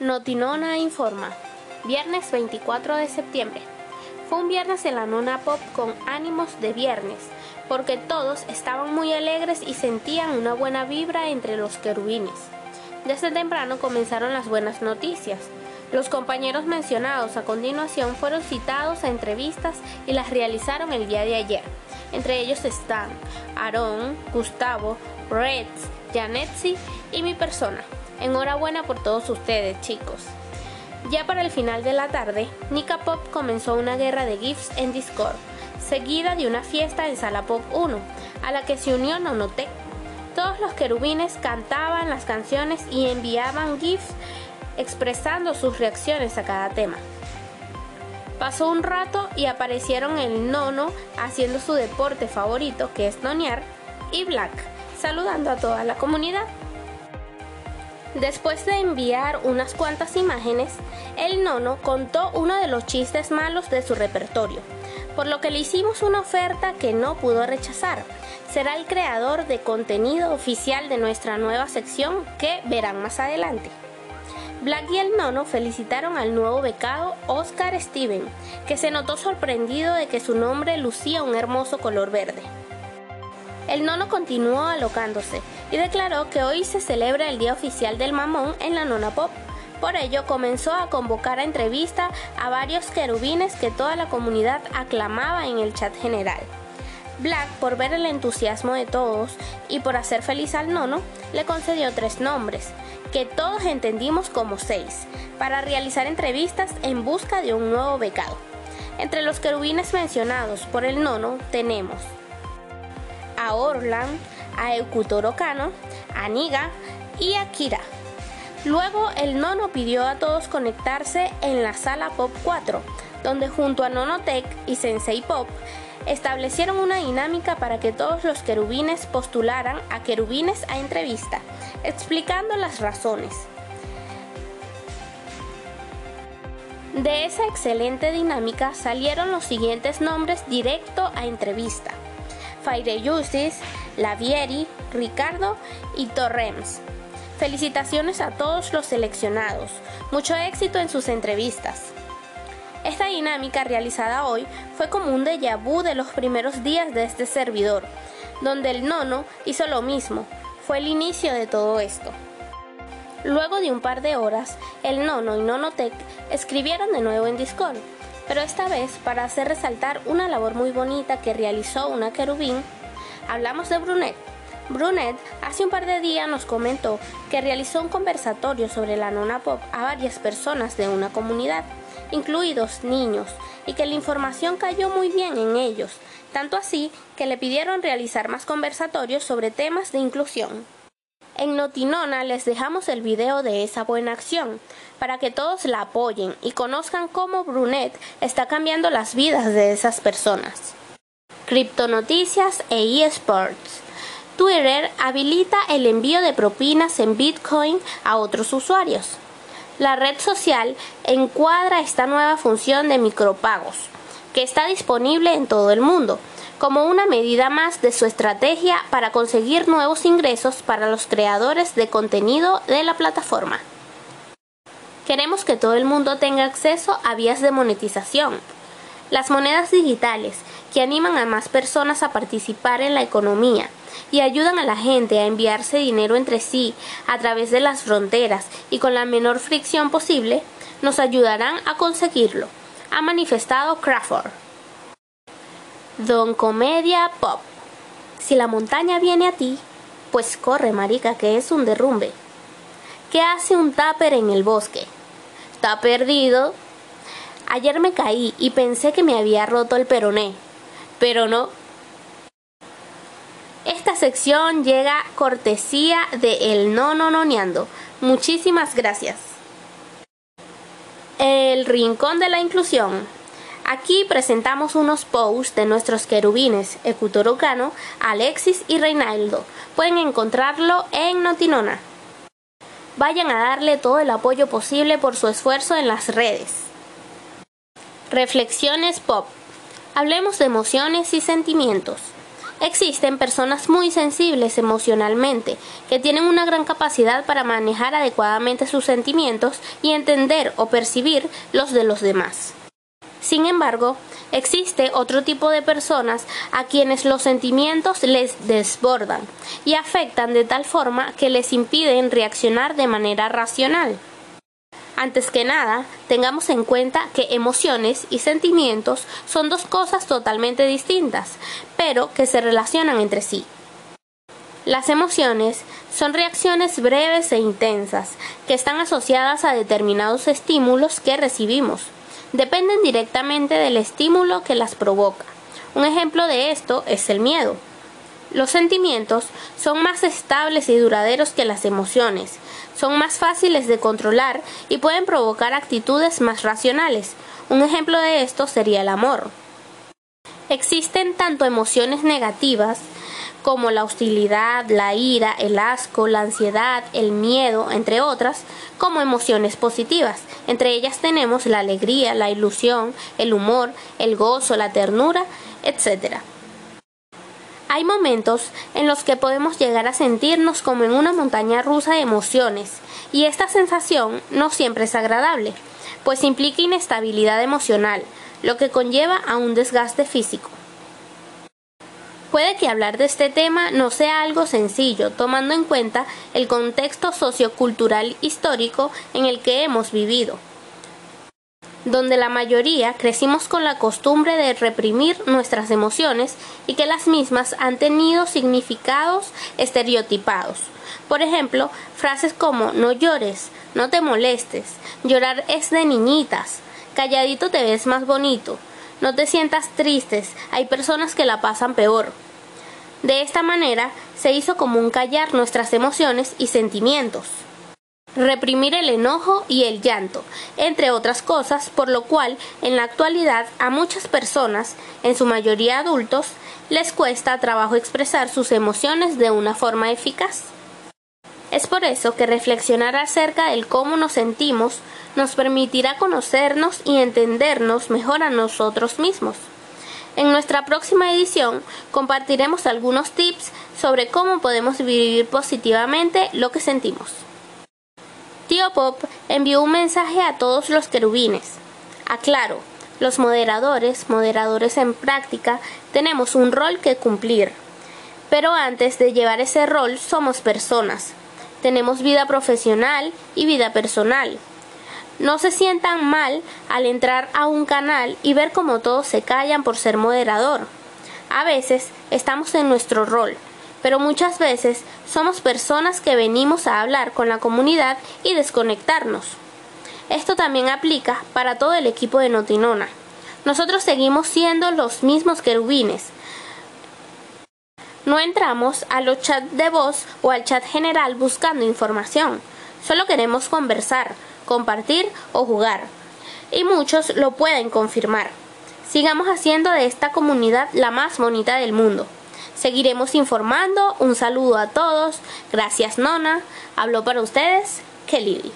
Notinona informa. Viernes 24 de septiembre. Fue un viernes en la Nona Pop con ánimos de viernes, porque todos estaban muy alegres y sentían una buena vibra entre los querubines. Desde temprano comenzaron las buenas noticias. Los compañeros mencionados a continuación fueron citados a entrevistas y las realizaron el día de ayer. Entre ellos están Aaron, Gustavo, Reds, Janetsi y mi persona. Enhorabuena por todos ustedes, chicos. Ya para el final de la tarde, Nika Pop comenzó una guerra de GIFs en Discord, seguida de una fiesta en Sala Pop 1, a la que se unió Nonotech. Todos los querubines cantaban las canciones y enviaban GIFs expresando sus reacciones a cada tema. Pasó un rato y aparecieron el nono haciendo su deporte favorito, que es nonear, y Black, saludando a toda la comunidad. Después de enviar unas cuantas imágenes, el nono contó uno de los chistes malos de su repertorio, por lo que le hicimos una oferta que no pudo rechazar. Será el creador de contenido oficial de nuestra nueva sección que verán más adelante. Black y el nono felicitaron al nuevo becado Oscar Steven, que se notó sorprendido de que su nombre lucía un hermoso color verde. El nono continuó alocándose y declaró que hoy se celebra el Día Oficial del Mamón en la Nona Pop. Por ello comenzó a convocar a entrevista a varios querubines que toda la comunidad aclamaba en el chat general. Black, por ver el entusiasmo de todos y por hacer feliz al nono, le concedió tres nombres, que todos entendimos como seis, para realizar entrevistas en busca de un nuevo becado. Entre los querubines mencionados por el nono tenemos a Orlan, a Eukutoro Kano, a Niga y a Kira. Luego el nono pidió a todos conectarse en la sala Pop 4, donde junto a Nonotech y Sensei Pop establecieron una dinámica para que todos los querubines postularan a querubines a entrevista, explicando las razones. De esa excelente dinámica salieron los siguientes nombres directo a entrevista. Fire Justice, Lavieri, Ricardo y Torrems. Felicitaciones a todos los seleccionados. Mucho éxito en sus entrevistas. Esta dinámica realizada hoy fue como un déjà vu de los primeros días de este servidor, donde el nono hizo lo mismo. Fue el inicio de todo esto. Luego de un par de horas, el nono y nonotech escribieron de nuevo en Discord pero esta vez para hacer resaltar una labor muy bonita que realizó una querubín, hablamos de Brunet. Brunet hace un par de días nos comentó que realizó un conversatorio sobre la nona pop a varias personas de una comunidad, incluidos niños, y que la información cayó muy bien en ellos, tanto así que le pidieron realizar más conversatorios sobre temas de inclusión. En Notinona les dejamos el video de esa buena acción para que todos la apoyen y conozcan cómo Brunet está cambiando las vidas de esas personas. Criptonoticias e eSports. Twitter habilita el envío de propinas en Bitcoin a otros usuarios. La red social encuadra esta nueva función de micropagos, que está disponible en todo el mundo como una medida más de su estrategia para conseguir nuevos ingresos para los creadores de contenido de la plataforma. Queremos que todo el mundo tenga acceso a vías de monetización. Las monedas digitales, que animan a más personas a participar en la economía y ayudan a la gente a enviarse dinero entre sí a través de las fronteras y con la menor fricción posible, nos ayudarán a conseguirlo, ha manifestado Crawford. Don Comedia Pop. Si la montaña viene a ti, pues corre, marica, que es un derrumbe. ¿Qué hace un tupper en el bosque? ¿Está perdido? Ayer me caí y pensé que me había roto el peroné, pero no. Esta sección llega cortesía de El No Noneando. Muchísimas gracias. El Rincón de la Inclusión. Aquí presentamos unos posts de nuestros querubines Ecutorocano, Alexis y Reinaldo. Pueden encontrarlo en Notinona. Vayan a darle todo el apoyo posible por su esfuerzo en las redes. Reflexiones Pop. Hablemos de emociones y sentimientos. Existen personas muy sensibles emocionalmente, que tienen una gran capacidad para manejar adecuadamente sus sentimientos y entender o percibir los de los demás. Sin embargo, existe otro tipo de personas a quienes los sentimientos les desbordan y afectan de tal forma que les impiden reaccionar de manera racional. Antes que nada, tengamos en cuenta que emociones y sentimientos son dos cosas totalmente distintas, pero que se relacionan entre sí. Las emociones son reacciones breves e intensas que están asociadas a determinados estímulos que recibimos. Dependen directamente del estímulo que las provoca. Un ejemplo de esto es el miedo. Los sentimientos son más estables y duraderos que las emociones, son más fáciles de controlar y pueden provocar actitudes más racionales. Un ejemplo de esto sería el amor. Existen tanto emociones negativas como la hostilidad, la ira, el asco, la ansiedad, el miedo, entre otras, como emociones positivas. Entre ellas tenemos la alegría, la ilusión, el humor, el gozo, la ternura, etc. Hay momentos en los que podemos llegar a sentirnos como en una montaña rusa de emociones, y esta sensación no siempre es agradable, pues implica inestabilidad emocional, lo que conlleva a un desgaste físico. Puede que hablar de este tema no sea algo sencillo, tomando en cuenta el contexto sociocultural histórico en el que hemos vivido donde la mayoría crecimos con la costumbre de reprimir nuestras emociones y que las mismas han tenido significados estereotipados. Por ejemplo, frases como no llores, no te molestes, llorar es de niñitas, calladito te ves más bonito, no te sientas tristes, hay personas que la pasan peor. De esta manera se hizo común callar nuestras emociones y sentimientos reprimir el enojo y el llanto, entre otras cosas, por lo cual en la actualidad a muchas personas, en su mayoría adultos, les cuesta trabajo expresar sus emociones de una forma eficaz. Es por eso que reflexionar acerca del cómo nos sentimos nos permitirá conocernos y entendernos mejor a nosotros mismos. En nuestra próxima edición compartiremos algunos tips sobre cómo podemos vivir positivamente lo que sentimos. Tío Pop envió un mensaje a todos los querubines. Aclaro, los moderadores, moderadores en práctica, tenemos un rol que cumplir. Pero antes de llevar ese rol somos personas. Tenemos vida profesional y vida personal. No se sientan mal al entrar a un canal y ver cómo todos se callan por ser moderador. A veces estamos en nuestro rol, pero muchas veces somos personas que venimos a hablar con la comunidad y desconectarnos. Esto también aplica para todo el equipo de Notinona. Nosotros seguimos siendo los mismos querubines. No entramos a los chats de voz o al chat general buscando información. Solo queremos conversar, compartir o jugar. Y muchos lo pueden confirmar. Sigamos haciendo de esta comunidad la más bonita del mundo. Seguiremos informando. Un saludo a todos. Gracias, Nona. Habló para ustedes, Kelly.